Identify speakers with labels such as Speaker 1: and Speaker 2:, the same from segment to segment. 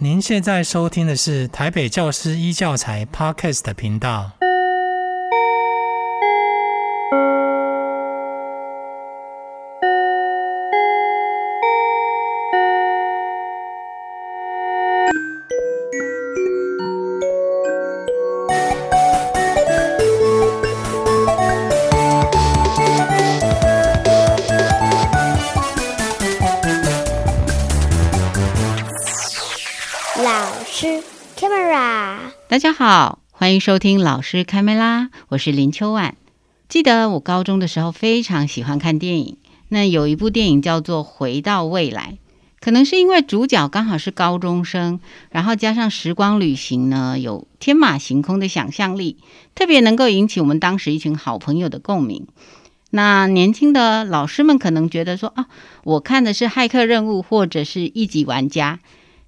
Speaker 1: 您现在收听的是台北教师一教材 Podcast 频道。
Speaker 2: 欢迎收听老师开麦啦，我是林秋婉。记得我高中的时候非常喜欢看电影，那有一部电影叫做《回到未来》，可能是因为主角刚好是高中生，然后加上时光旅行呢，有天马行空的想象力，特别能够引起我们当时一群好朋友的共鸣。那年轻的老师们可能觉得说啊，我看的是《骇客任务》或者是一级玩家。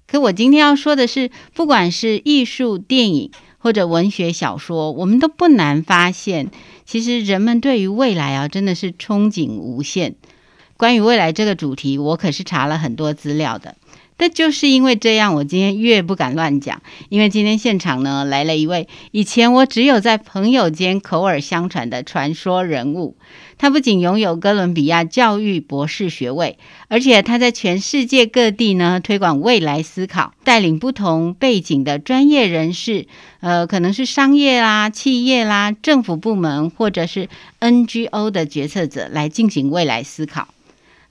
Speaker 2: 可我今天要说的是，不管是艺术、电影或者文学小说，我们都不难发现，其实人们对于未来啊，真的是憧憬无限。关于未来这个主题，我可是查了很多资料的。但就是因为这样，我今天越不敢乱讲。因为今天现场呢，来了一位以前我只有在朋友间口耳相传的传说人物。他不仅拥有哥伦比亚教育博士学位，而且他在全世界各地呢推广未来思考，带领不同背景的专业人士，呃，可能是商业啦、企业啦、政府部门或者是 NGO 的决策者来进行未来思考。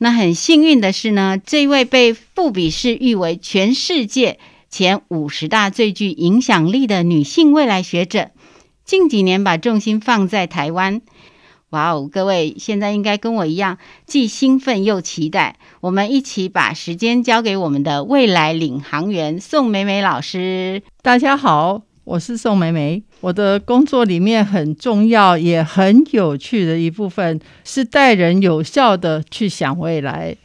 Speaker 2: 那很幸运的是呢，这位被富比士誉为全世界前五十大最具影响力的女性未来学者，近几年把重心放在台湾。哇哦，各位现在应该跟我一样，既兴奋又期待。我们一起把时间交给我们的未来领航员宋美美老师。
Speaker 3: 大家好。我是宋梅梅，我的工作里面很重要也很有趣的一部分是带人有效的去想未来。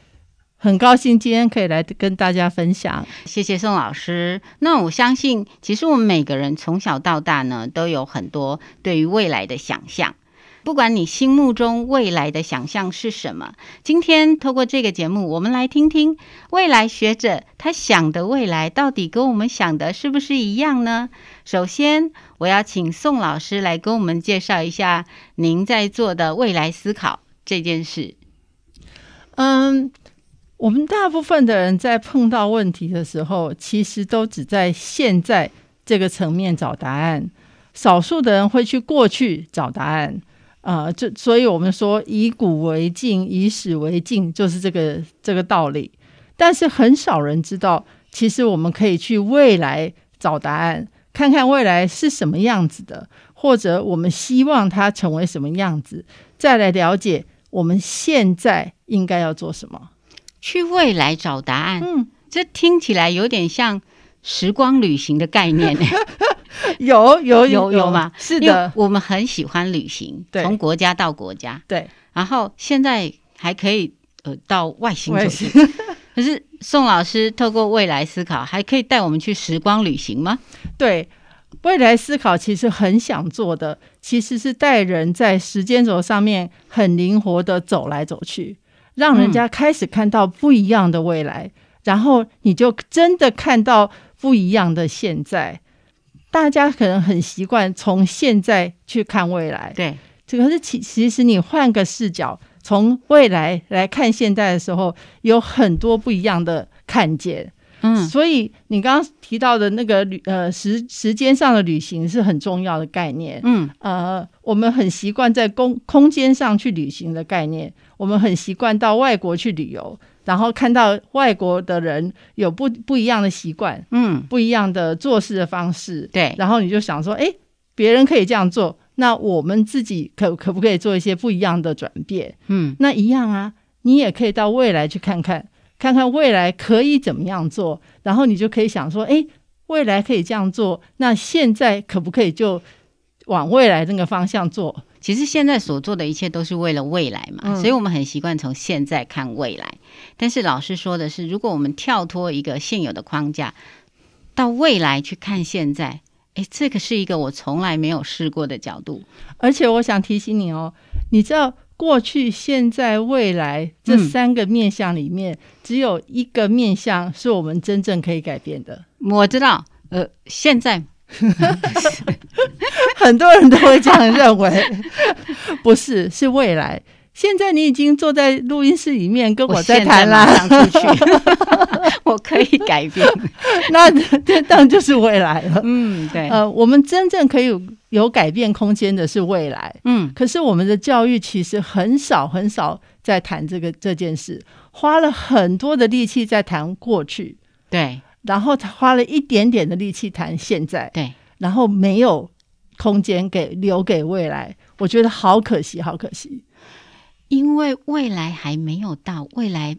Speaker 3: 很高兴今天可以来跟大家分享，
Speaker 2: 谢谢宋老师。那我相信，其实我们每个人从小到大呢，都有很多对于未来的想象。不管你心目中未来的想象是什么，今天透过这个节目，我们来听听未来学者他想的未来到底跟我们想的是不是一样呢？首先，我要请宋老师来跟我们介绍一下您在做的未来思考这件事。
Speaker 3: 嗯，我们大部分的人在碰到问题的时候，其实都只在现在这个层面找答案，少数的人会去过去找答案。啊、呃，就所以我们说以古为镜，以史为镜，就是这个这个道理。但是很少人知道，其实我们可以去未来找答案，看看未来是什么样子的，或者我们希望它成为什么样子，再来了解我们现在应该要做什么。
Speaker 2: 去未来找答案，嗯，这听起来有点像时光旅行的概念呢。
Speaker 3: 有有
Speaker 2: 有有吗？
Speaker 3: 是的，
Speaker 2: 我们很喜欢旅行，对，从国家到国家，
Speaker 3: 对。
Speaker 2: 然后现在还可以呃到外星去。可是宋老师透过未来思考，还可以带我们去时光旅行吗？
Speaker 3: 对，未来思考其实很想做的，其实是带人在时间轴上面很灵活的走来走去，让人家开始看到不一样的未来，嗯、然后你就真的看到不一样的现在。大家可能很习惯从现在去看未来，
Speaker 2: 对，
Speaker 3: 这个是其其实你换个视角，从未来来看现在的时候，有很多不一样的看见。嗯，所以你刚刚提到的那个旅呃时时间上的旅行是很重要的概念。嗯，呃，我们很习惯在空空间上去旅行的概念，我们很习惯到外国去旅游。然后看到外国的人有不不一样的习惯，嗯，不一样的做事的方式，
Speaker 2: 对。
Speaker 3: 然后你就想说，哎，别人可以这样做，那我们自己可可不可以做一些不一样的转变？嗯，那一样啊，你也可以到未来去看看，看看未来可以怎么样做。然后你就可以想说，哎，未来可以这样做，那现在可不可以就往未来那个方向做？
Speaker 2: 其实现在所做的一切都是为了未来嘛，嗯、所以我们很习惯从现在看未来。但是老师说的是，如果我们跳脱一个现有的框架，到未来去看现在，诶，这个是一个我从来没有试过的角度。
Speaker 3: 而且我想提醒你哦，你知道过去、现在、未来这三个面相里面，嗯、只有一个面相是我们真正可以改变的。
Speaker 2: 我知道，呃，现在
Speaker 3: 很多人都会这样认为，不是，是未来。现在你已经坐在录音室里面跟我在谈啦，
Speaker 2: 我出去，我可以改变，
Speaker 3: 那这当然就是未来了。
Speaker 2: 嗯，对。
Speaker 3: 呃，我们真正可以有，有改变空间的是未来。
Speaker 2: 嗯，
Speaker 3: 可是我们的教育其实很少很少在谈这个这件事，花了很多的力气在谈过去，
Speaker 2: 对，
Speaker 3: 然后他花了一点点的力气谈现在，
Speaker 2: 对，
Speaker 3: 然后没有空间给留给未来，我觉得好可惜，好可惜。
Speaker 2: 因为未来还没有到，未来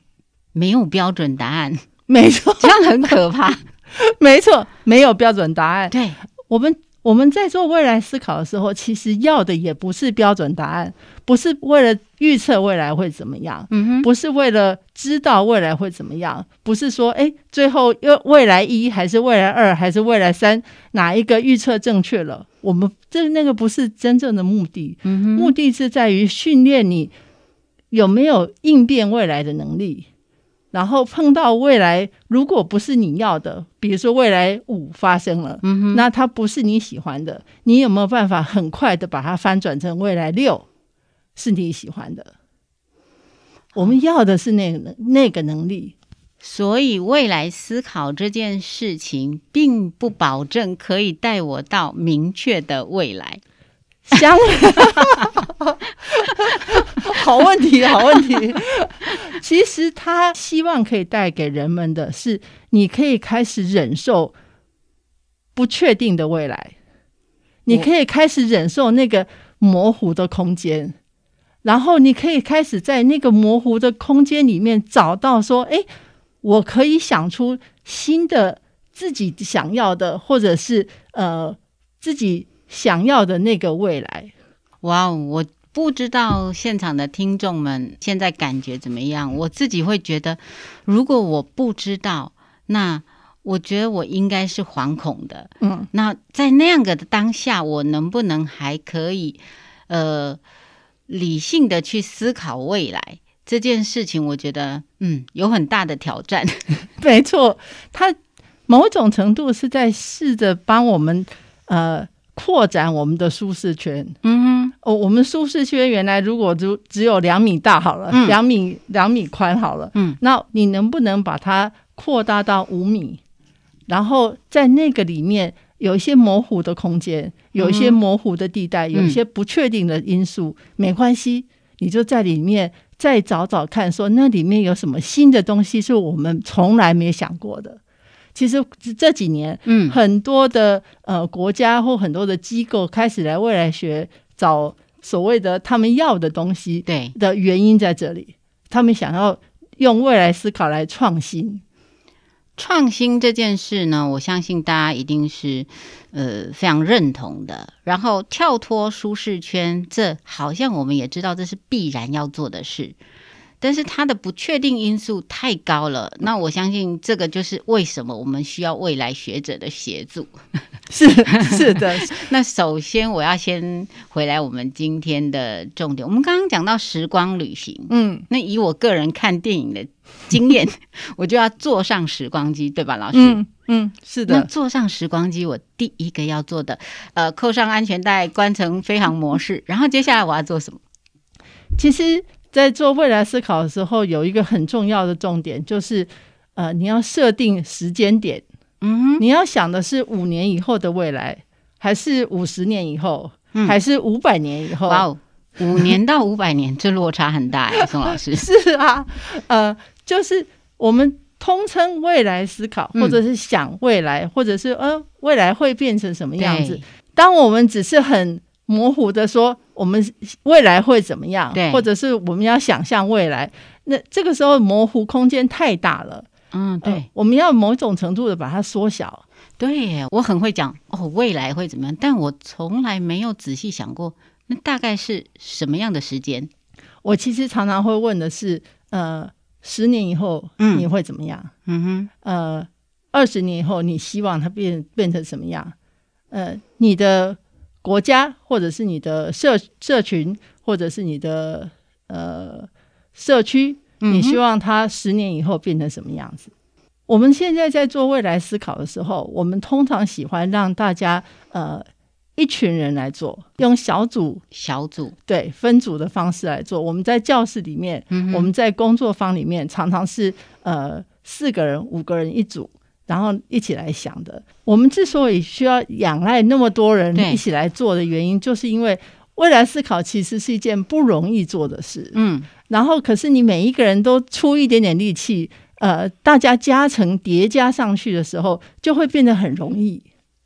Speaker 2: 没有标准答案，
Speaker 3: 没错，
Speaker 2: 这样很可怕。
Speaker 3: 没错，没有标准答案。
Speaker 2: 对，
Speaker 3: 我们我们在做未来思考的时候，其实要的也不是标准答案，不是为了预测未来会怎么样，
Speaker 2: 嗯哼，
Speaker 3: 不是为了知道未来会怎么样，不是说，哎，最后又未来一还是未来二还是未来三，哪一个预测正确了？我们这那个不是真正的目的，
Speaker 2: 嗯哼，
Speaker 3: 目的是在于训练你。有没有应变未来的能力？然后碰到未来，如果不是你要的，比如说未来五发生了，那它不是你喜欢的，你有没有办法很快的把它翻转成未来六是你喜欢的？我们要的是那个能那个能力。
Speaker 2: 所以未来思考这件事情，并不保证可以带我到明确的未来。
Speaker 3: 相，好问题，好问题。其实他希望可以带给人们的是，你可以开始忍受不确定的未来，你可以开始忍受那个模糊的空间，然后你可以开始在那个模糊的空间里面找到说，哎，我可以想出新的自己想要的，或者是呃自己。想要的那个未来，
Speaker 2: 哇哦！我不知道现场的听众们现在感觉怎么样。我自己会觉得，如果我不知道，那我觉得我应该是惶恐的。
Speaker 3: 嗯，
Speaker 2: 那在那样的当下，我能不能还可以呃理性的去思考未来这件事情？我觉得嗯有很大的挑战。
Speaker 3: 没错，他某种程度是在试着帮我们呃。扩展我们的舒适圈。
Speaker 2: 嗯哼，
Speaker 3: 哦，我们舒适圈原来如果只只有两米大好了，两、嗯、米两米宽好了，
Speaker 2: 嗯，
Speaker 3: 那你能不能把它扩大到五米？然后在那个里面有一些模糊的空间，有一些模糊的地带，嗯、有一些不确定的因素，嗯、没关系，你就在里面再找找看，说那里面有什么新的东西是我们从来没想过的。其实这几年，
Speaker 2: 嗯，
Speaker 3: 很多的呃国家或很多的机构开始来未来学找所谓的他们要的东西，
Speaker 2: 对
Speaker 3: 的原因在这里，他们想要用未来思考来创新。
Speaker 2: 创新这件事呢，我相信大家一定是呃非常认同的。然后跳脱舒适圈，这好像我们也知道这是必然要做的事。但是它的不确定因素太高了，那我相信这个就是为什么我们需要未来学者的协助。
Speaker 3: 是是的，
Speaker 2: 那首先我要先回来我们今天的重点。我们刚刚讲到时光旅行，
Speaker 3: 嗯，
Speaker 2: 那以我个人看电影的经验，我就要坐上时光机，对吧，老师？
Speaker 3: 嗯嗯，是的。
Speaker 2: 那坐上时光机，我第一个要做的，呃，扣上安全带，关成飞行模式，然后接下来我要做什么？
Speaker 3: 其实。在做未来思考的时候，有一个很重要的重点，就是呃，你要设定时间点。
Speaker 2: 嗯哼，
Speaker 3: 你要想的是五年以后的未来，还是五十年以后，
Speaker 2: 嗯、
Speaker 3: 还是五百年以后？
Speaker 2: 哇哦，五年到五百年，这落差很大哎，宋老师。
Speaker 3: 是啊，呃，就是我们通称未来思考，或者是想未来，嗯、或者是呃，未来会变成什么样子？当我们只是很模糊的说。我们未来会怎么样？
Speaker 2: 对，
Speaker 3: 或者是我们要想象未来，那这个时候模糊空间太大了。
Speaker 2: 嗯，对，
Speaker 3: 呃、我们要某种程度的把它缩小。
Speaker 2: 对，我很会讲哦，未来会怎么样？但我从来没有仔细想过，那大概是什么样的时间？
Speaker 3: 我其实常常会问的是，呃，十年以后你会怎么样？
Speaker 2: 嗯哼，
Speaker 3: 呃，二十年以后你希望它变变成什么样？呃，你的。国家，或者是你的社社群，或者是你的呃社区，你希望它十年以后变成什么样子？嗯、我们现在在做未来思考的时候，我们通常喜欢让大家呃。一群人来做，用小组、
Speaker 2: 小组
Speaker 3: 对分组的方式来做。我们在教室里面，嗯、我们在工作坊里面，常常是呃四个人、五个人一组，然后一起来想的。我们之所以需要仰赖那么多人一起来做的原因，就是因为未来思考其实是一件不容易做的事。嗯，然后可是你每一个人都出一点点力气，呃，大家加成叠加上去的时候，就会变得很容易。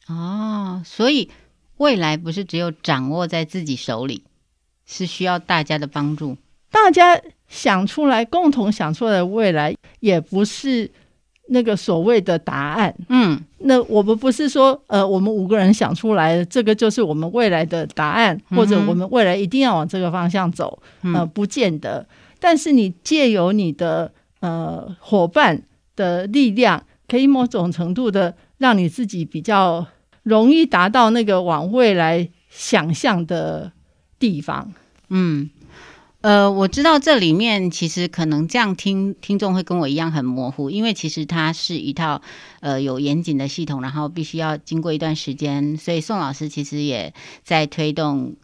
Speaker 2: 哦，所以。未来不是只有掌握在自己手里，是需要大家的帮助。
Speaker 3: 大家想出来，共同想出来的未来，也不是那个所谓的答案。嗯，那我们不是说，呃，我们五个人想出来的这个就是我们未来的答案，或者我们未来一定要往这个方向走。嗯、呃，不见得。但是你借由你的呃伙伴的力量，可以某种程度的让你自己比较。容易达到那个往未来想象的地方。
Speaker 2: 嗯，呃，我知道这里面其实可能这样听听众会跟我一样很模糊，因为其实它是一套呃有严谨的系统，然后必须要经过一段时间，所以宋老师其实也在推动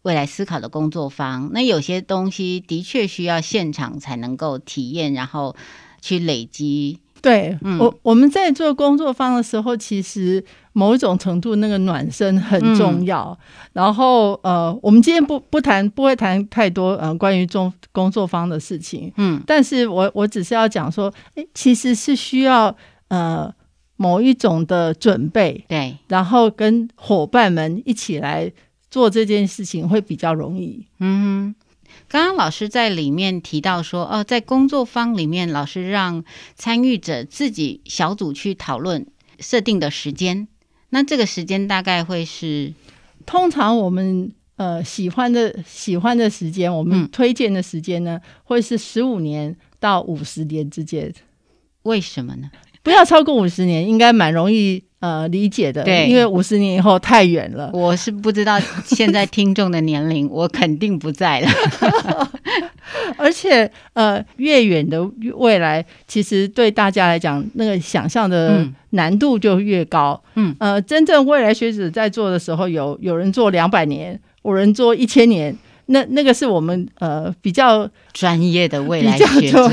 Speaker 2: 未来思考的工作方。那有些东西的确需要现场才能够体验，然后去累积。
Speaker 3: 对、嗯、我我们在做工作坊的时候，其实某一种程度那个暖身很重要。嗯、然后呃，我们今天不不谈，不会谈太多呃关于中工作坊的事情。嗯，但是我我只是要讲说，诶，其实是需要呃某一种的准备，
Speaker 2: 对，
Speaker 3: 然后跟伙伴们一起来做这件事情会比较容易。
Speaker 2: 嗯。刚刚老师在里面提到说，哦，在工作坊里面，老师让参与者自己小组去讨论设定的时间。那这个时间大概会是，
Speaker 3: 通常我们呃喜欢的喜欢的时间，我们推荐的时间呢，嗯、会是十五年到五十年之间。
Speaker 2: 为什么呢？
Speaker 3: 不要超过五十年，应该蛮容易。呃，理解的，对，因为五十年以后太远了。
Speaker 2: 我是不知道现在听众的年龄，我肯定不在了。
Speaker 3: 而且，呃，越远的未来，其实对大家来讲，那个想象的难度就越高。嗯，呃，真正未来学者在做的时候，有有人做两百年，有人做一千年，那那个是我们呃比较
Speaker 2: 专业的未来学者。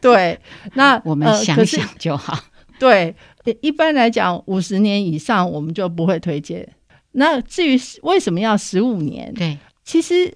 Speaker 3: 对，那
Speaker 2: 我们想想就好。
Speaker 3: 对。一般来讲，五十年以上我们就不会推荐。那至于为什么要十五年？
Speaker 2: 对，
Speaker 3: 其实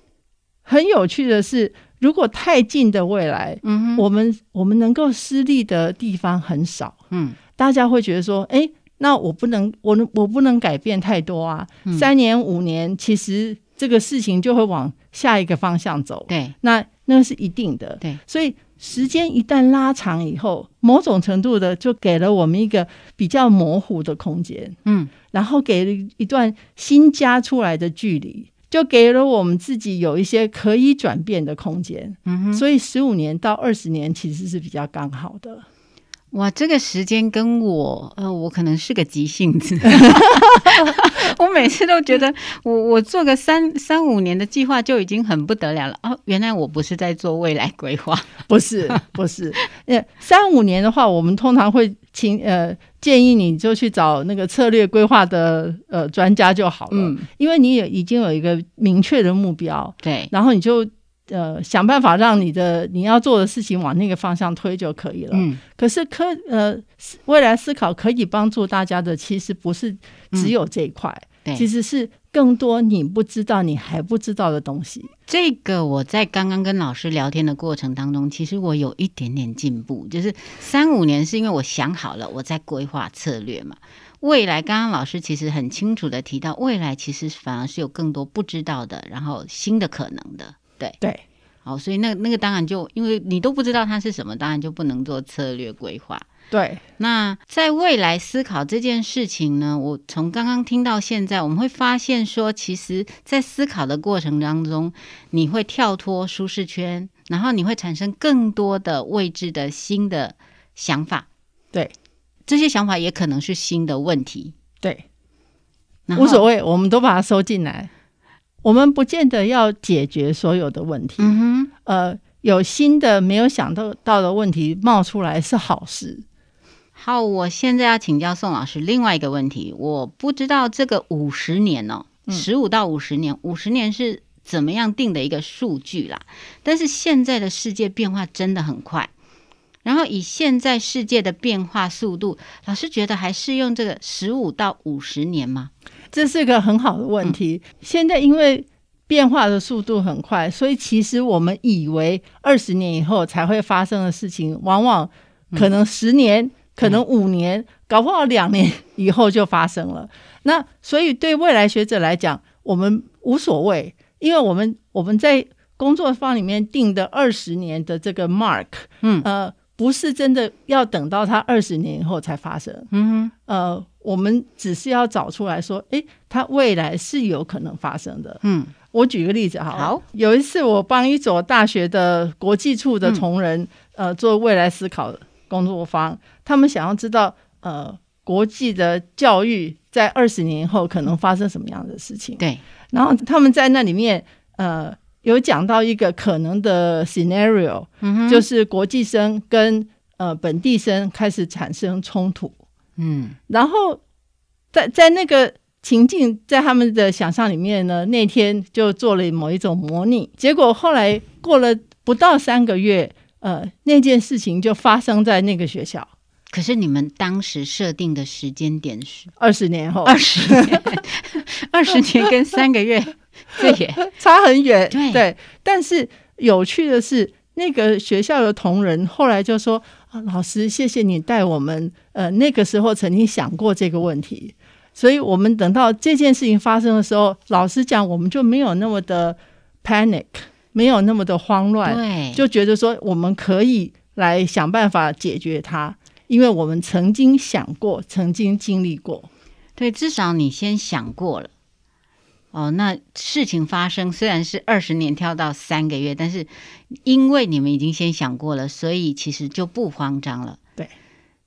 Speaker 3: 很有趣的是，如果太近的未来，嗯哼，我们我们能够施力的地方很少，嗯，大家会觉得说，哎，那我不能，我我不能改变太多啊。嗯，三年五年，其实这个事情就会往下一个方向走。
Speaker 2: 对，
Speaker 3: 那那是一定的。
Speaker 2: 对，
Speaker 3: 所以。时间一旦拉长以后，某种程度的就给了我们一个比较模糊的空间，嗯，然后给了一段新加出来的距离，就给了我们自己有一些可以转变的空间，嗯哼，所以十五年到二十年其实是比较刚好的。
Speaker 2: 哇，这个时间跟我，呃，我可能是个急性子，我每次都觉得我我做个三三五年的计划就已经很不得了了。哦，原来我不是在做未来规划，
Speaker 3: 不是不是，呃，三五年的话，我们通常会请呃建议你就去找那个策略规划的呃专家就好了，嗯，因为你也已经有一个明确的目标，
Speaker 2: 对，
Speaker 3: 然后你就。呃，想办法让你的你要做的事情往那个方向推就可以了。嗯，可是科呃未来思考可以帮助大家的，其实不是只有这一块，
Speaker 2: 嗯，
Speaker 3: 其实是更多你不知道、你还不知道的东西。
Speaker 2: 这个我在刚刚跟老师聊天的过程当中，其实我有一点点进步，就是三五年是因为我想好了，我在规划策略嘛。未来，刚刚老师其实很清楚的提到，未来其实反而是有更多不知道的，然后新的可能的。对
Speaker 3: 对，
Speaker 2: 好，所以那那个当然就因为你都不知道它是什么，当然就不能做策略规划。
Speaker 3: 对，
Speaker 2: 那在未来思考这件事情呢，我从刚刚听到现在，我们会发现说，其实，在思考的过程当中，你会跳脱舒适圈，然后你会产生更多的未知的新的想法。
Speaker 3: 对，
Speaker 2: 这些想法也可能是新的问题。
Speaker 3: 对，无所谓，我们都把它收进来。我们不见得要解决所有的问题。
Speaker 2: 嗯哼，
Speaker 3: 呃，有新的没有想到到的问题冒出来是好事。
Speaker 2: 好，我现在要请教宋老师另外一个问题，我不知道这个五十年哦，十五到五十年，五十年是怎么样定的一个数据啦？但是现在的世界变化真的很快。然后以现在世界的变化速度，老师觉得还适用这个十五到五十年吗？
Speaker 3: 这是个很好的问题。嗯、现在因为变化的速度很快，所以其实我们以为二十年以后才会发生的事情，往往可能十年、嗯、可能五年，嗯、搞不好两年以后就发生了。那所以对未来学者来讲，我们无所谓，因为我们我们在工作坊里面定的二十年的这个 mark，嗯呃。不是真的要等到它二十年以后才发生，嗯哼，呃，我们只是要找出来说，诶，它未来是有可能发生的，嗯，我举个例子好，好，有一次我帮一所大学的国际处的同仁，嗯、呃，做未来思考工作坊，他们想要知道，呃，国际的教育在二十年以后可能发生什么样的事情，对，然后他们在那里面，呃。有讲到一个可能的 scenario，嗯，就是国际生跟呃本地生开始产生冲突，嗯，然后在在那个情境，在他们的想象里面呢，那天就做了某一种模拟，结果后来过了不到三个月，呃，那件事情就发生在那个学校。
Speaker 2: 可是你们当时设定的时间点是？
Speaker 3: 二十年后，
Speaker 2: 二十年，二十年跟三个月。
Speaker 3: 差很远。对，对，但是有趣的是，那个学校的同仁后来就说：“啊，老师，谢谢你带我们。呃，那个时候曾经想过这个问题，所以我们等到这件事情发生的时候，老实讲，我们就没有那么的 panic，没有那么的慌乱，对，就觉得说我们可以来想办法解决它，因为我们曾经想过，曾经经历过。
Speaker 2: 对，至少你先想过了。”哦，那事情发生虽然是二十年跳到三个月，但是因为你们已经先想过了，所以其实就不慌张了。
Speaker 3: 对，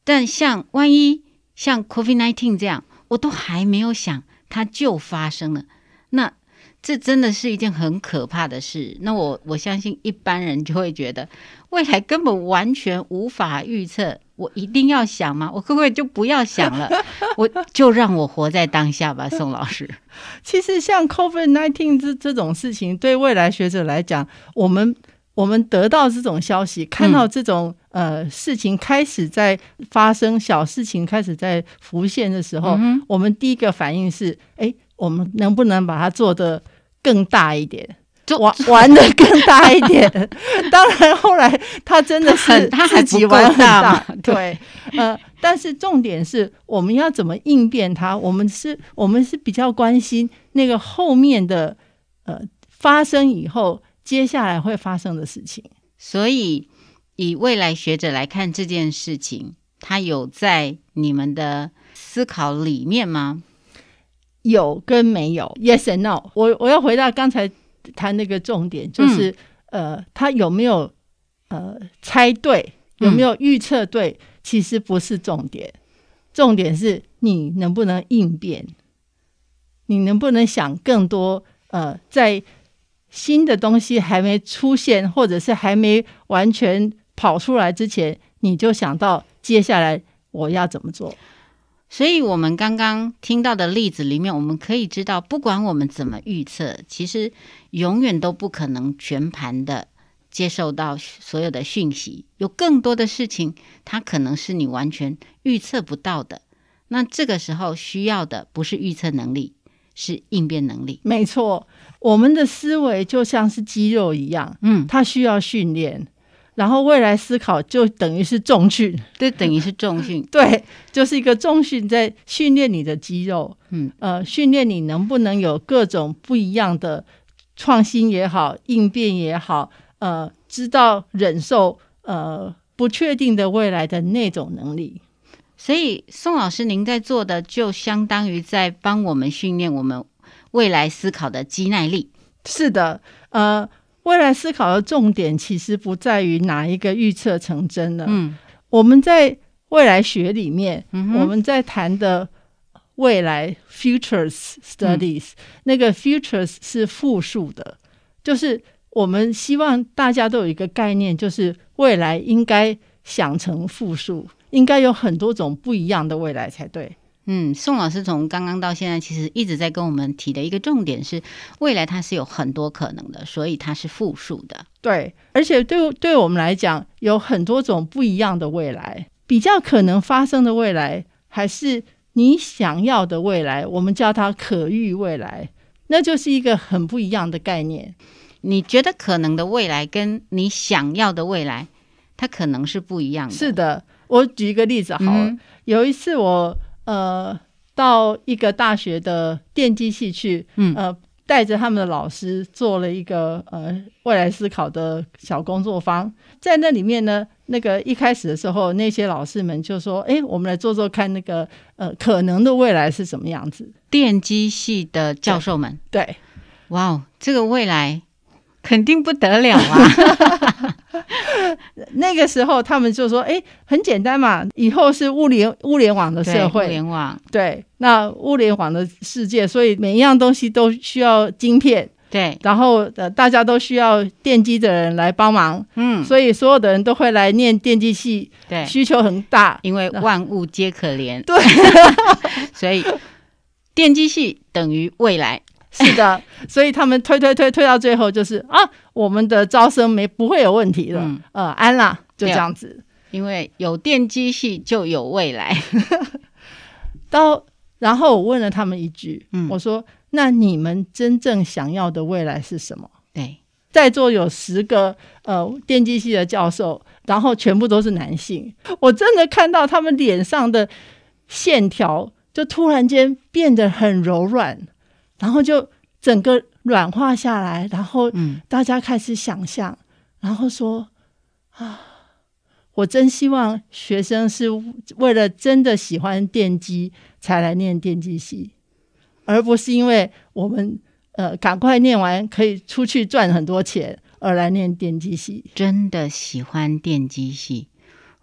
Speaker 2: 但像万一像 COVID-19 这样，我都还没有想，它就发生了，那这真的是一件很可怕的事。那我我相信一般人就会觉得，未来根本完全无法预测。我一定要想吗？我可不可以就不要想了？我就让我活在当下吧，宋老师。
Speaker 3: 其实像 COVID nineteen 这这种事情，对未来学者来讲，我们我们得到这种消息，看到这种、嗯、呃事情开始在发生，小事情开始在浮现的时候，嗯、我们第一个反应是：哎，我们能不能把它做得更大一点？就玩玩的更大一点，当然后来他真的是他自己玩很大，对，呃，但是重点是我们要怎么应变他？我们是，我们是比较关心那个后面的呃发生以后，接下来会发生的事情。
Speaker 2: 所以以未来学者来看这件事情，他有在你们的思考里面吗？
Speaker 3: 有跟没有？Yes and no。我我要回到刚才。谈那个重点就是，嗯、呃，他有没有呃猜对，有没有预测对，嗯、其实不是重点，重点是你能不能应变，你能不能想更多？呃，在新的东西还没出现，或者是还没完全跑出来之前，你就想到接下来我要怎么做。
Speaker 2: 所以，我们刚刚听到的例子里面，我们可以知道，不管我们怎么预测，其实永远都不可能全盘的接受到所有的讯息。有更多的事情，它可能是你完全预测不到的。那这个时候需要的不是预测能力，是应变能力。
Speaker 3: 没错，我们的思维就像是肌肉一样，嗯，它需要训练。然后未来思考就等于是重训，
Speaker 2: 对，等于是重训，
Speaker 3: 对，就是一个重训，在训练你的肌肉，嗯，呃，训练你能不能有各种不一样的创新也好，应变也好，呃，知道忍受呃不确定的未来的那种能力。
Speaker 2: 所以宋老师，您在做的就相当于在帮我们训练我们未来思考的肌耐力。
Speaker 3: 是的，呃。未来思考的重点其实不在于哪一个预测成真了。嗯，我们在未来学里面，嗯、我们在谈的未来 （futures studies），嗯，那个 futures 是复数的，就是我们希望大家都有一个概念，就是未来应该想成复数，应该有很多种不一样的未来才对。
Speaker 2: 嗯，宋老师从刚刚到现在，其实一直在跟我们提的一个重点是，未来它是有很多可能的，所以它是复数的。
Speaker 3: 对，而且对对我们来讲，有很多种不一样的未来，比较可能发生的未来，还是你想要的未来，我们叫它可遇未来，那就是一个很不一样的概念。
Speaker 2: 你觉得可能的未来，跟你想要的未来，它可能是不一样的。
Speaker 3: 是的，我举一个例子好了，嗯、有一次我。呃，到一个大学的电机系去，嗯，呃，带着他们的老师做了一个呃未来思考的小工作坊，在那里面呢，那个一开始的时候，那些老师们就说：“哎，我们来做做看，那个呃可能的未来是什么样子？”
Speaker 2: 电机系的教授们，
Speaker 3: 对，
Speaker 2: 哇哦，这个未来。肯定不得了啊！
Speaker 3: 那个时候他们就说：“哎，很简单嘛，以后是物联物联网的社会，
Speaker 2: 物联网。
Speaker 3: 对，那物联网的世界，所以每一样东西都需要晶片，
Speaker 2: 对，
Speaker 3: 然后呃，大家都需要电机的人来帮忙，嗯，所以所有的人都会来念电机系，
Speaker 2: 对，
Speaker 3: 需求很大，
Speaker 2: 因为万物皆可连，
Speaker 3: 对，
Speaker 2: 所以电机系等于未来。”
Speaker 3: 是的，所以他们推推推推到最后就是啊，我们的招生没不会有问题了，嗯、呃，安啦，就这样子，
Speaker 2: 因为有电机系就有未来。
Speaker 3: 到然后我问了他们一句，嗯，我说：“那你们真正想要的未来是什么？”
Speaker 2: 对，
Speaker 3: 在座有十个呃电机系的教授，然后全部都是男性，我真的看到他们脸上的线条就突然间变得很柔软。然后就整个软化下来，然后大家开始想象，嗯、然后说啊，我真希望学生是为了真的喜欢电机才来念电机系，而不是因为我们呃赶快念完可以出去赚很多钱而来念电机系。
Speaker 2: 真的喜欢电机系，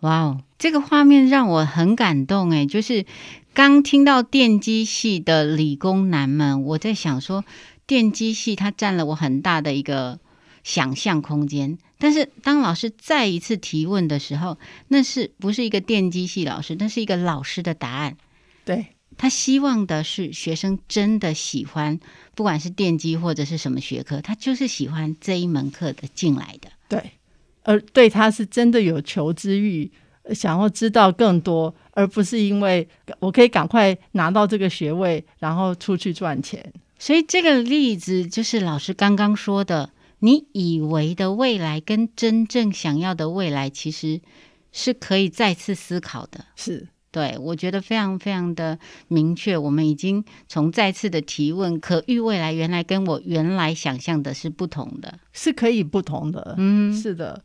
Speaker 2: 哇哦，这个画面让我很感动诶，就是。刚听到电机系的理工男们，我在想说，电机系它占了我很大的一个想象空间。但是当老师再一次提问的时候，那是不是一个电机系老师？那是一个老师的答案。
Speaker 3: 对，
Speaker 2: 他希望的是学生真的喜欢，不管是电机或者是什么学科，他就是喜欢这一门课的进来的。
Speaker 3: 对，而对他是真的有求知欲。想要知道更多，而不是因为我可以赶快拿到这个学位，然后出去赚钱。
Speaker 2: 所以这个例子就是老师刚刚说的，你以为的未来跟真正想要的未来，其实是可以再次思考的。
Speaker 3: 是，
Speaker 2: 对，我觉得非常非常的明确。我们已经从再次的提问，可遇未来原来跟我原来想象的是不同的，
Speaker 3: 是可以不同的。嗯，是的。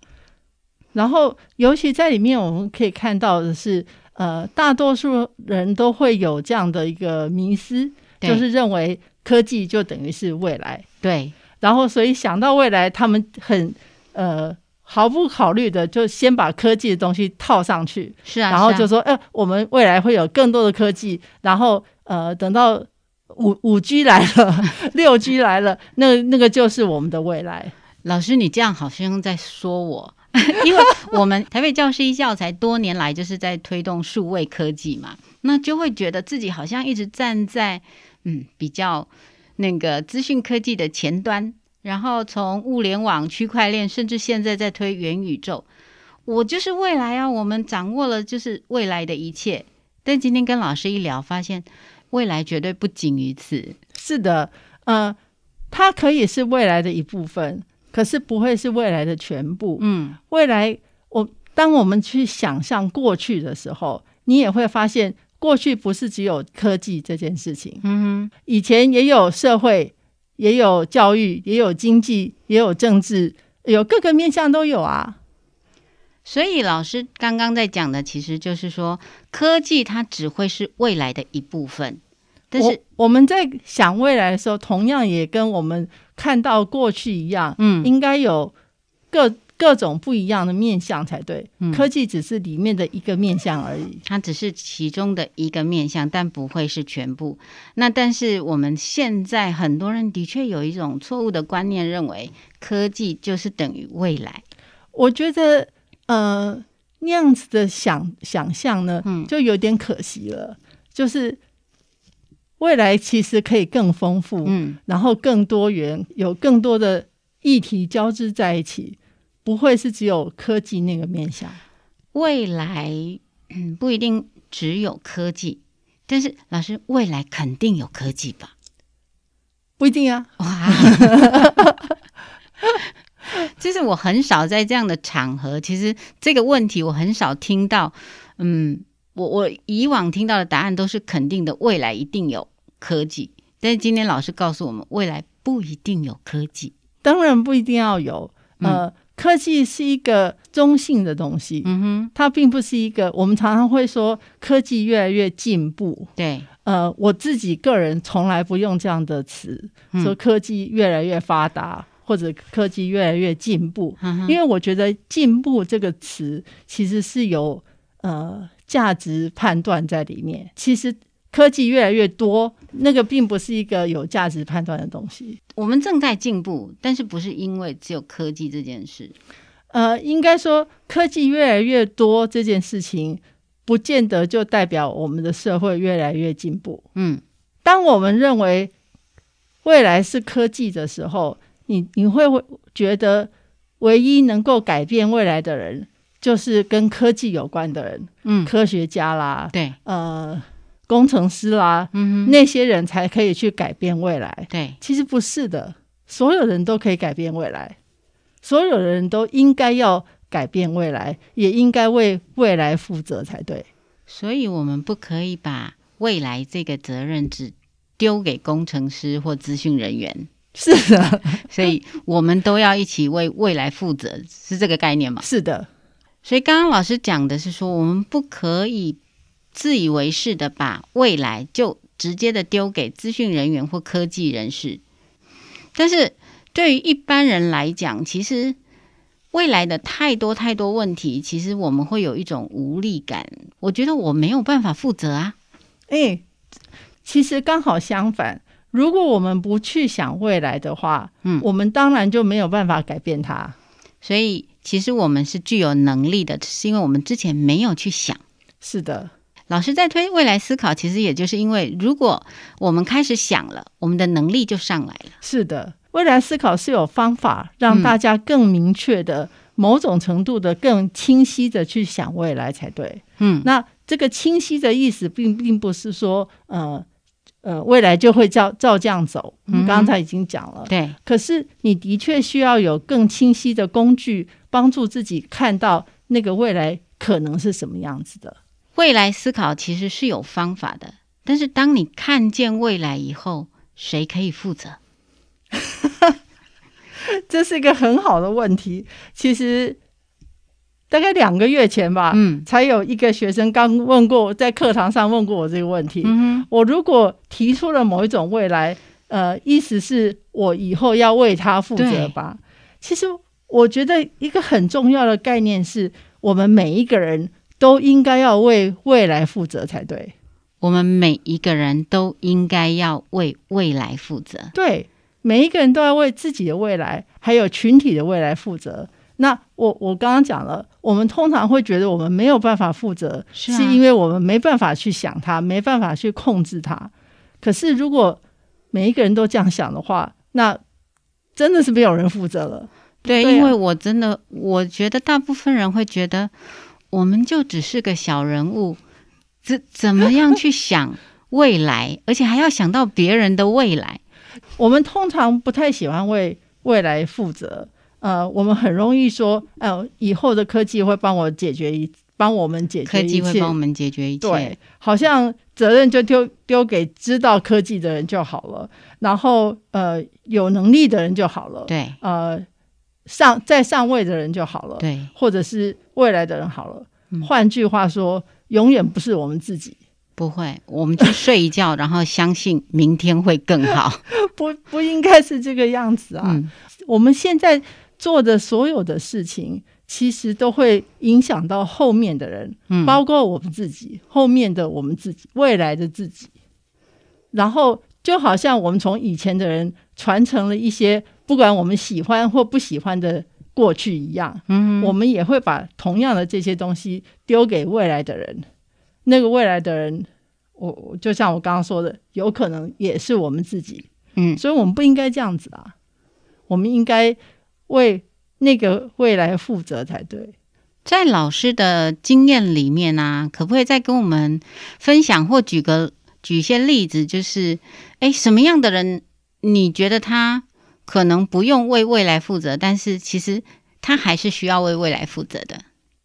Speaker 3: 然后，尤其在里面，我们可以看到的是，呃，大多数人都会有这样的一个迷思，就是认为科技就等于是未来。
Speaker 2: 对。
Speaker 3: 然后，所以想到未来，他们很呃毫不考虑的就先把科技的东西套上去。
Speaker 2: 是啊。
Speaker 3: 然后就说，哎、啊呃，我们未来会有更多的科技。然后，呃，等到五五 G 来了，六 G 来了，那那个就是我们的未来。
Speaker 2: 老师，你这样好像在说我。因为我们台北教师一教材多年来就是在推动数位科技嘛，那就会觉得自己好像一直站在嗯比较那个资讯科技的前端，然后从物联网、区块链，甚至现在在推元宇宙，我就是未来啊！我们掌握了就是未来的一切。但今天跟老师一聊，发现未来绝对不仅于此。
Speaker 3: 是的，呃，它可以是未来的一部分。可是不会是未来的全部。嗯，未来我当我们去想象过去的时候，你也会发现过去不是只有科技这件事情。嗯哼，以前也有社会，也有教育，也有经济，也有政治，有各个面向都有啊。
Speaker 2: 所以老师刚刚在讲的，其实就是说，科技它只会是未来的一部分。但是
Speaker 3: 我，我们在想未来的时候，同样也跟我们看到过去一样，嗯，应该有各各种不一样的面相才对。
Speaker 2: 嗯，
Speaker 3: 科技只是里面的一个面相而已，
Speaker 2: 它只是其中的一个面相，但不会是全部。那但是我们现在很多人的确有一种错误的观念，认为科技就是等于未来。
Speaker 3: 我觉得，呃，那样子的想想象呢，
Speaker 2: 嗯，
Speaker 3: 就有点可惜了。就是未来其实可以更丰富，
Speaker 2: 嗯，
Speaker 3: 然后更多元，有更多的议题交织在一起。不会是只有科技那个面向，
Speaker 2: 未来嗯不一定只有科技，但是老师未来肯定有科技吧？
Speaker 3: 不一定啊！
Speaker 2: 哇，就是我很少在这样的场合，其实这个问题我很少听到。嗯，我我以往听到的答案都是肯定的，未来一定有科技。但是今天老师告诉我们，未来不一定有科技，
Speaker 3: 当然不一定要有，呃。嗯科技是一个中性的东西，
Speaker 2: 嗯哼，
Speaker 3: 它并不是一个。我们常常会说科技越来越进步，
Speaker 2: 对，
Speaker 3: 呃，我自己个人从来不用这样的词，嗯、说科技越来越发达或者科技越来越进步，因为我觉得“进步”这个词其实是有呃价值判断在里面，其实。科技越来越多，那个并不是一个有价值判断的东西。
Speaker 2: 我们正在进步，但是不是因为只有科技这件事？
Speaker 3: 呃，应该说科技越来越多这件事情，不见得就代表我们的社会越来越进步。
Speaker 2: 嗯，
Speaker 3: 当我们认为未来是科技的时候，你你会觉得唯一能够改变未来的人，就是跟科技有关的人，
Speaker 2: 嗯，
Speaker 3: 科学家啦，
Speaker 2: 对，
Speaker 3: 呃。工程师啦，
Speaker 2: 嗯哼，
Speaker 3: 那些人才可以去改变未来。
Speaker 2: 对，
Speaker 3: 其实不是的，所有人都可以改变未来，所有人都应该要改变未来，也应该为未来负责才对。
Speaker 2: 所以，我们不可以把未来这个责任只丢给工程师或资讯人员。
Speaker 3: 是的，
Speaker 2: 所以我们都要一起为未来负责，是这个概念吗？
Speaker 3: 是的。
Speaker 2: 所以，刚刚老师讲的是说，我们不可以。自以为是的把未来就直接的丢给资讯人员或科技人士，但是对于一般人来讲，其实未来的太多太多问题，其实我们会有一种无力感。我觉得我没有办法负责啊。
Speaker 3: 诶，其实刚好相反，如果我们不去想未来的话，嗯，我们当然就没有办法改变它。
Speaker 2: 所以，其实我们是具有能力的，是因为我们之前没有去想。
Speaker 3: 是的。
Speaker 2: 老师在推未来思考，其实也就是因为，如果我们开始想了，我们的能力就上来了。
Speaker 3: 是的，未来思考是有方法让大家更明确的、嗯、某种程度的、更清晰的去想未来才对。
Speaker 2: 嗯，
Speaker 3: 那这个清晰的意思并，并并不是说，呃呃，未来就会照照这样走。我们刚才已经讲了，
Speaker 2: 嗯、对。
Speaker 3: 可是你的确需要有更清晰的工具，帮助自己看到那个未来可能是什么样子的。
Speaker 2: 未来思考其实是有方法的，但是当你看见未来以后，谁可以负责？
Speaker 3: 这是一个很好的问题。其实大概两个月前吧，
Speaker 2: 嗯，
Speaker 3: 才有一个学生刚问过我，在课堂上问过我这个问题。
Speaker 2: 嗯哼，
Speaker 3: 我如果提出了某一种未来，呃，意思是我以后要为他负责吧？其实我觉得一个很重要的概念是我们每一个人。都应该要为未来负责才对。
Speaker 2: 我们每一个人都应该要为未来负责。
Speaker 3: 对，每一个人都要为自己的未来，还有群体的未来负责。那我我刚刚讲了，我们通常会觉得我们没有办法负责，是，啊、是因为我们没办法去想它，没办法去控制它。可是如果每一个人都这样想的话，那真的是没有人负责了。
Speaker 2: 对，对啊、因为我真的我觉得大部分人会觉得。我们就只是个小人物，怎怎么样去想 未来，而且还要想到别人的未来。
Speaker 3: 我们通常不太喜欢为未来负责。呃，我们很容易说，呃，以后的科技会帮我解决一，帮我们解决一切，
Speaker 2: 科技会帮我们解决一切。
Speaker 3: 对，好像责任就丢丢给知道科技的人就好了，然后呃，有能力的人就好了。
Speaker 2: 对，
Speaker 3: 呃。上在上位的人就好了，
Speaker 2: 对，
Speaker 3: 或者是未来的人好了。
Speaker 2: 嗯、
Speaker 3: 换句话说，永远不是我们自己。
Speaker 2: 不会，我们就睡一觉，然后相信明天会更好。
Speaker 3: 不，不应该是这个样子啊！
Speaker 2: 嗯、
Speaker 3: 我们现在做的所有的事情，其实都会影响到后面的人，
Speaker 2: 嗯，
Speaker 3: 包括我们自己，后面的我们自己，未来的自己。然后就好像我们从以前的人传承了一些，不管我们喜欢或不喜欢的过去一样，
Speaker 2: 嗯，
Speaker 3: 我们也会把同样的这些东西丢给未来的人。那个未来的人，我就像我刚刚说的，有可能也是我们自己，
Speaker 2: 嗯，
Speaker 3: 所以我们不应该这样子啊，我们应该为那个未来负责才对。
Speaker 2: 在老师的经验里面啊，可不可以再跟我们分享或举个举一些例子？就是，哎，什么样的人你觉得他可能不用为未来负责，但是其实他还是需要为未来负责的？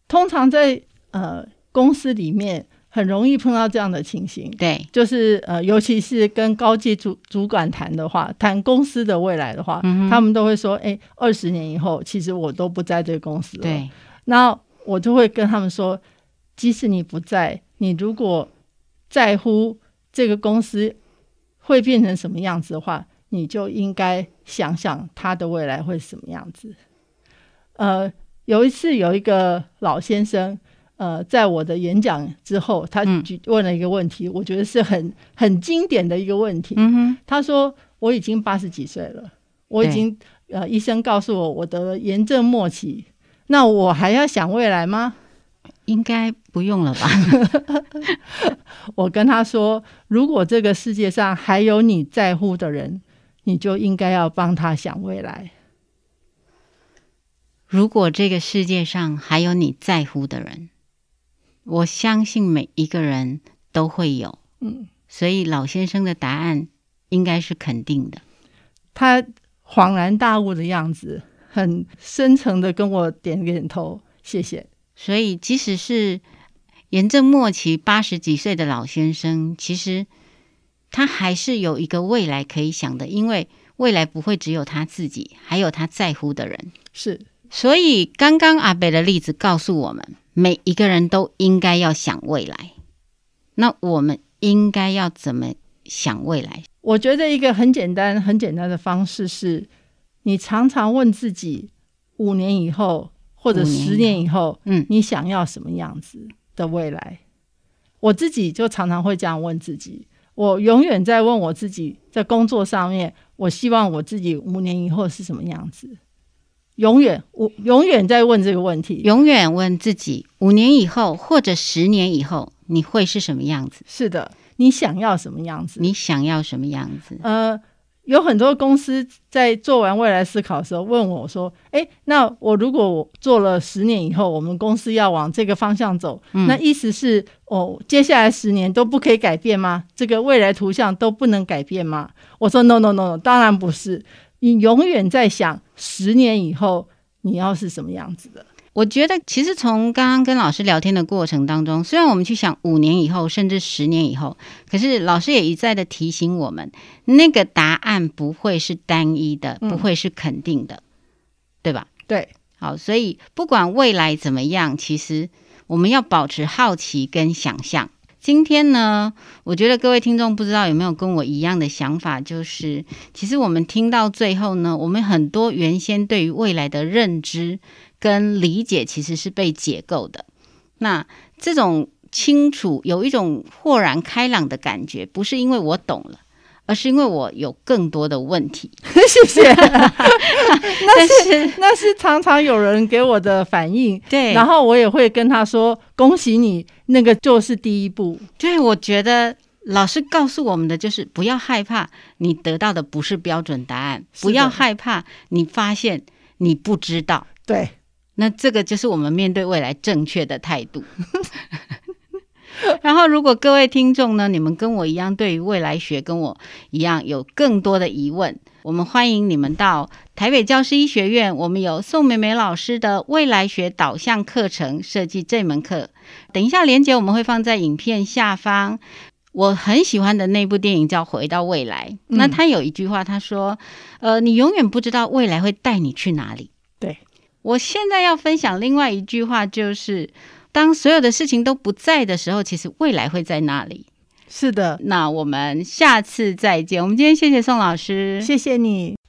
Speaker 3: 通常在呃公司里面很容易碰到这样的情形，
Speaker 2: 对，
Speaker 3: 就是呃，尤其是跟高级主主管谈的话，谈公司的未来的话，
Speaker 2: 嗯，
Speaker 3: 他们都会说，哎，二十年以后，其实我都不在这个公司了。
Speaker 2: 对，
Speaker 3: 那我就会跟他们说，即使你不在，你如果在乎这个公司会变成什么样子的话，你就应该想想他的未来会是什么样子。呃，有一次有一个老先生，呃，在我的演讲之后，他举问了一个问题，嗯、我觉得是很很经典的一个
Speaker 2: 问题。
Speaker 3: 他说：“我已经八十几岁了，我已经呃，医生告诉我我得了炎症末期。”那我还要想未来吗？
Speaker 2: 应该不用了吧。
Speaker 3: 我跟他说，如果这个世界上还有你在乎的人，你就应该要帮他想未来。
Speaker 2: 如果这个世界上还有你在乎的人，我相信每一个人都会有。
Speaker 3: 嗯，
Speaker 2: 所以老先生的答案应该是肯定的。
Speaker 3: 他恍然大悟的样子。很深层的跟我点点头，谢谢。
Speaker 2: 所以，即使是炎症末期八十几岁的老先生，其实他还是有一个未来可以想的，因为未来不会只有他自己，还有他在乎的人。
Speaker 3: 是，
Speaker 2: 所以刚刚阿北的例子告诉我们，每一个人都应该要想未来。那我们应该要怎么想未来？
Speaker 3: 我觉得一个很简单、很简单的方式是。你常常问自己，五年以后或者十年以后，嗯，你想要什么样子的未来？我自己就常常会这样问自己。我永远在问我自己，在工作上面，我希望我自己五年以后是什么样子？永远，我永远在问这个问题，
Speaker 2: 永远问自己，五年以后或者十年以后，你会是什么样子？
Speaker 3: 是的，你想要什么样子？
Speaker 2: 你想要什么样子？
Speaker 3: 呃。有很多公司在做完未来思考的时候问我说：“诶，那我如果我做了十年以后，我们公司要往这个方向走，嗯、那意思是哦，接下来十年都不可以改变吗？这个未来图像都不能改变吗？”我说：“No No No No，当然不是。你永远在想十年以后你要是什么样子的。”
Speaker 2: 我觉得，其实从刚刚跟老师聊天的过程当中，虽然我们去想五年以后，甚至十年以后，可是老师也一再的提醒我们，那个答案不会是单一的，不会是肯定的，嗯、对吧？
Speaker 3: 对，
Speaker 2: 好，所以不管未来怎么样，其实我们要保持好奇跟想象。今天呢，我觉得各位听众不知道有没有跟我一样的想法，就是其实我们听到最后呢，我们很多原先对于未来的认知。跟理解其实是被解构的，那这种清楚有一种豁然开朗的感觉，不是因为我懂了，而是因为我有更多的问题。
Speaker 3: 谢谢。那是那是常常有人给我的反应，
Speaker 2: 对，
Speaker 3: 然后我也会跟他说：“恭喜你，那个就是第一步。”
Speaker 2: 对，我觉得老师告诉我们的就是不要害怕，你得到的不是标准答案，不要害怕，你发现你不知道。
Speaker 3: 对。
Speaker 2: 那这个就是我们面对未来正确的态度。然后，如果各位听众呢，你们跟我一样，对于未来学跟我一样有更多的疑问，我们欢迎你们到台北教师医学院，我们有宋美美老师的未来学导向课程设计这门课。等一下，连接我们会放在影片下方。我很喜欢的那部电影叫《回到未来》，嗯，那他有一句话，他说：“呃，你永远不知道未来会带你去哪里。”我现在要分享另外一句话，就是当所有的事情都不在的时候，其实未来会在那里。
Speaker 3: 是的，
Speaker 2: 那我们下次再见。我们今天谢谢宋老师，
Speaker 3: 谢谢你。